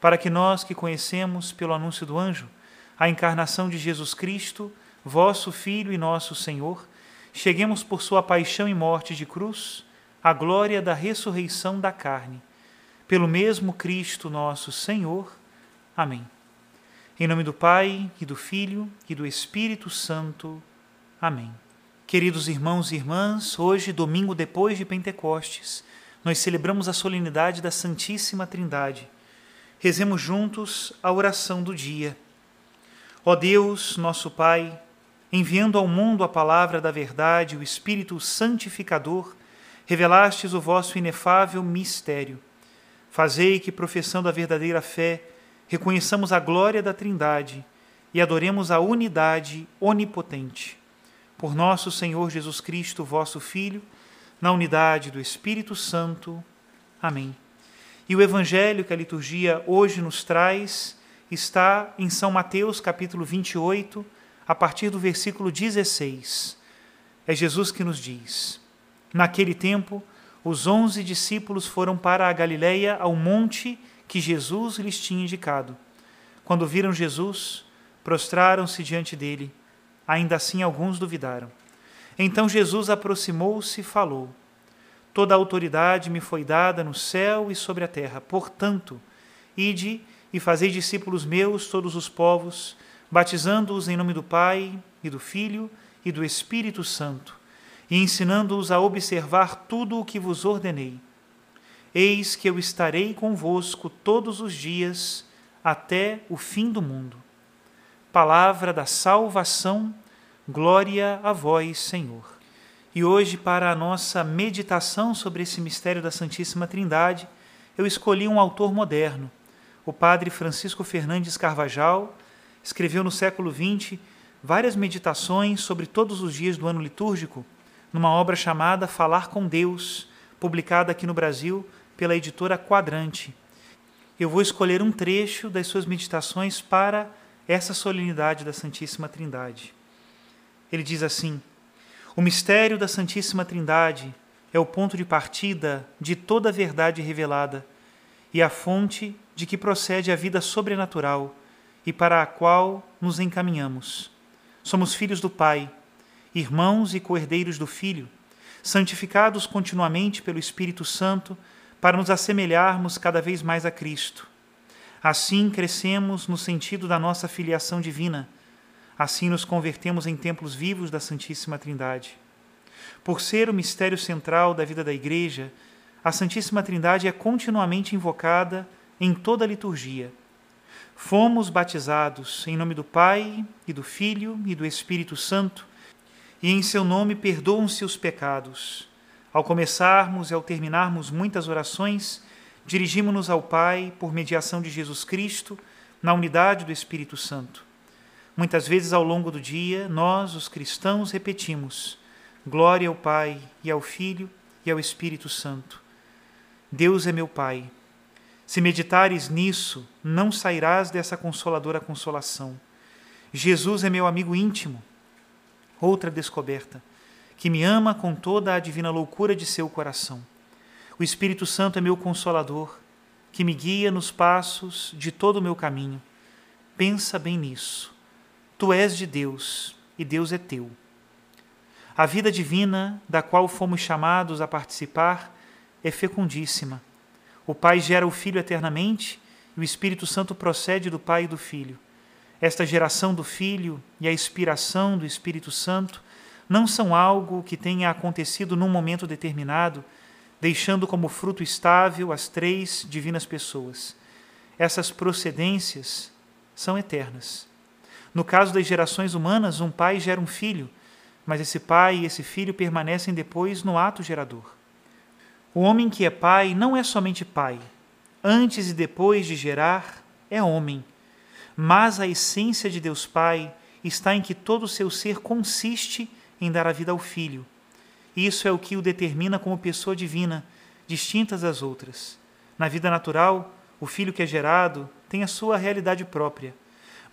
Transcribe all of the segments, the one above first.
para que nós que conhecemos, pelo anúncio do anjo, a encarnação de Jesus Cristo, vosso Filho e nosso Senhor, cheguemos por sua paixão e morte de cruz à glória da ressurreição da carne. Pelo mesmo Cristo nosso Senhor. Amém. Em nome do Pai, e do Filho, e do Espírito Santo. Amém. Queridos irmãos e irmãs, hoje, domingo depois de Pentecostes, nós celebramos a solenidade da Santíssima Trindade. Rezemos juntos a oração do dia. Ó Deus, nosso Pai, enviando ao mundo a palavra da verdade, o Espírito santificador, revelastes o vosso inefável mistério. Fazei que, professando a verdadeira fé, reconheçamos a glória da Trindade e adoremos a unidade onipotente por nosso Senhor Jesus Cristo, vosso Filho, na unidade do Espírito Santo. Amém. E o evangelho que a liturgia hoje nos traz está em São Mateus, capítulo 28, a partir do versículo 16. É Jesus que nos diz: Naquele tempo, os onze discípulos foram para a Galileia, ao monte que Jesus lhes tinha indicado. Quando viram Jesus, prostraram-se diante dele Ainda assim, alguns duvidaram. Então Jesus aproximou-se e falou: Toda a autoridade me foi dada no céu e sobre a terra. Portanto, ide e fazei discípulos meus todos os povos, batizando-os em nome do Pai e do Filho e do Espírito Santo, e ensinando-os a observar tudo o que vos ordenei. Eis que eu estarei convosco todos os dias até o fim do mundo palavra da salvação, glória a vós, Senhor. E hoje, para a nossa meditação sobre esse mistério da Santíssima Trindade, eu escolhi um autor moderno. O padre Francisco Fernandes Carvajal escreveu no século XX várias meditações sobre todos os dias do ano litúrgico, numa obra chamada Falar com Deus, publicada aqui no Brasil pela editora Quadrante. Eu vou escolher um trecho das suas meditações para essa solenidade da Santíssima Trindade. Ele diz assim: O mistério da Santíssima Trindade é o ponto de partida de toda a verdade revelada e a fonte de que procede a vida sobrenatural e para a qual nos encaminhamos. Somos filhos do Pai, irmãos e coerdeiros do Filho, santificados continuamente pelo Espírito Santo para nos assemelharmos cada vez mais a Cristo Assim crescemos no sentido da nossa filiação divina. Assim nos convertemos em templos vivos da Santíssima Trindade. Por ser o mistério central da vida da Igreja, a Santíssima Trindade é continuamente invocada em toda a liturgia. Fomos batizados em nome do Pai e do Filho e do Espírito Santo, e em seu nome perdoam-se os pecados. Ao começarmos e ao terminarmos muitas orações, dirigimos-nos ao Pai por mediação de Jesus Cristo, na unidade do Espírito Santo. Muitas vezes ao longo do dia, nós, os cristãos, repetimos: Glória ao Pai, e ao Filho, e ao Espírito Santo. Deus é meu Pai. Se meditares nisso, não sairás dessa consoladora consolação. Jesus é meu amigo íntimo. Outra descoberta, que me ama com toda a divina loucura de seu coração. O Espírito Santo é meu consolador, que me guia nos passos de todo o meu caminho. Pensa bem nisso. Tu és de Deus e Deus é teu. A vida divina, da qual fomos chamados a participar, é fecundíssima. O Pai gera o Filho eternamente e o Espírito Santo procede do Pai e do Filho. Esta geração do Filho e a inspiração do Espírito Santo não são algo que tenha acontecido num momento determinado, deixando como fruto estável as três divinas pessoas. Essas procedências são eternas. No caso das gerações humanas, um pai gera um filho, mas esse pai e esse filho permanecem depois no ato gerador. O homem que é pai não é somente pai. Antes e depois de gerar, é homem. Mas a essência de Deus Pai está em que todo o seu ser consiste em dar a vida ao Filho. Isso é o que o determina como pessoa divina, distintas das outras. Na vida natural, o filho que é gerado tem a sua realidade própria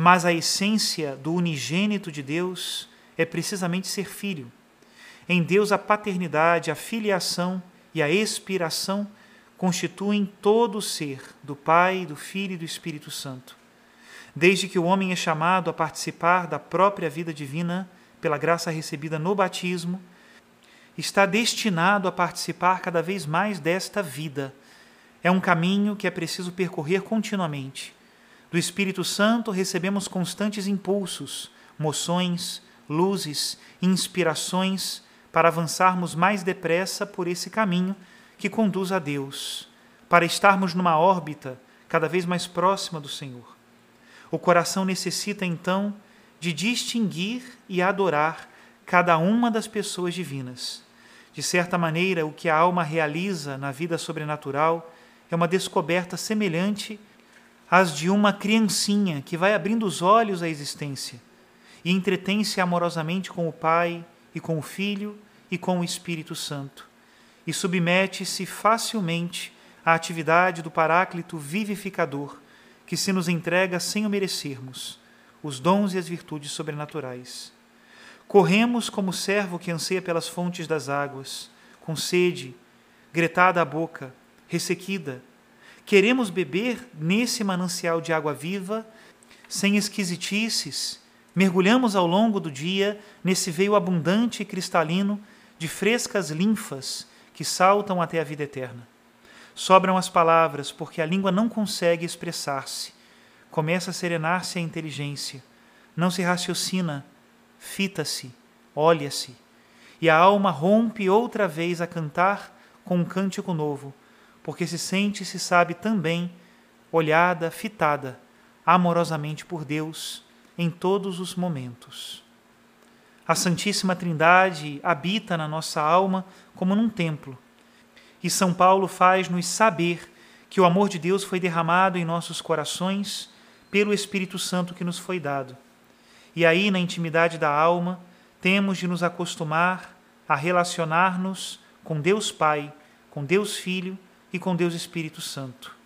mas a essência do unigênito de Deus é precisamente ser filho. Em Deus, a paternidade, a filiação e a expiração constituem todo o ser do Pai, do Filho e do Espírito Santo. Desde que o homem é chamado a participar da própria vida divina pela graça recebida no batismo, está destinado a participar cada vez mais desta vida. É um caminho que é preciso percorrer continuamente do Espírito Santo recebemos constantes impulsos, moções, luzes, inspirações para avançarmos mais depressa por esse caminho que conduz a Deus, para estarmos numa órbita cada vez mais próxima do Senhor. O coração necessita então de distinguir e adorar cada uma das pessoas divinas. De certa maneira, o que a alma realiza na vida sobrenatural é uma descoberta semelhante as de uma criancinha que vai abrindo os olhos à existência e entretém-se amorosamente com o Pai e com o Filho e com o Espírito Santo, e submete-se facilmente à atividade do Paráclito vivificador, que se nos entrega sem o merecermos, os dons e as virtudes sobrenaturais. Corremos como servo que anseia pelas fontes das águas, com sede, gretada a boca, ressequida, Queremos beber nesse manancial de água viva, sem esquisitices. Mergulhamos ao longo do dia nesse veio abundante e cristalino de frescas linfas que saltam até a vida eterna. Sobram as palavras, porque a língua não consegue expressar-se. Começa a serenar-se a inteligência. Não se raciocina, fita-se, olha-se. E a alma rompe outra vez a cantar com um cântico novo porque se sente e se sabe também olhada, fitada amorosamente por Deus em todos os momentos. A Santíssima Trindade habita na nossa alma como num templo. E São Paulo faz-nos saber que o amor de Deus foi derramado em nossos corações pelo Espírito Santo que nos foi dado. E aí, na intimidade da alma, temos de nos acostumar a relacionar-nos com Deus Pai, com Deus Filho e com Deus Espírito Santo.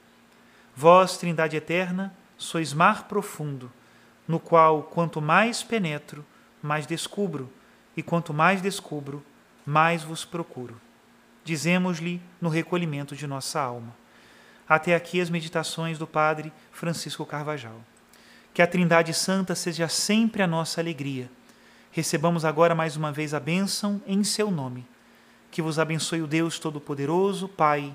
Vós, Trindade eterna, sois mar profundo, no qual quanto mais penetro, mais descubro, e quanto mais descubro, mais vos procuro. Dizemos-lhe no recolhimento de nossa alma. Até aqui as meditações do Padre Francisco Carvajal. Que a Trindade Santa seja sempre a nossa alegria. Recebamos agora mais uma vez a bênção em seu nome. Que vos abençoe o Deus Todo-Poderoso, Pai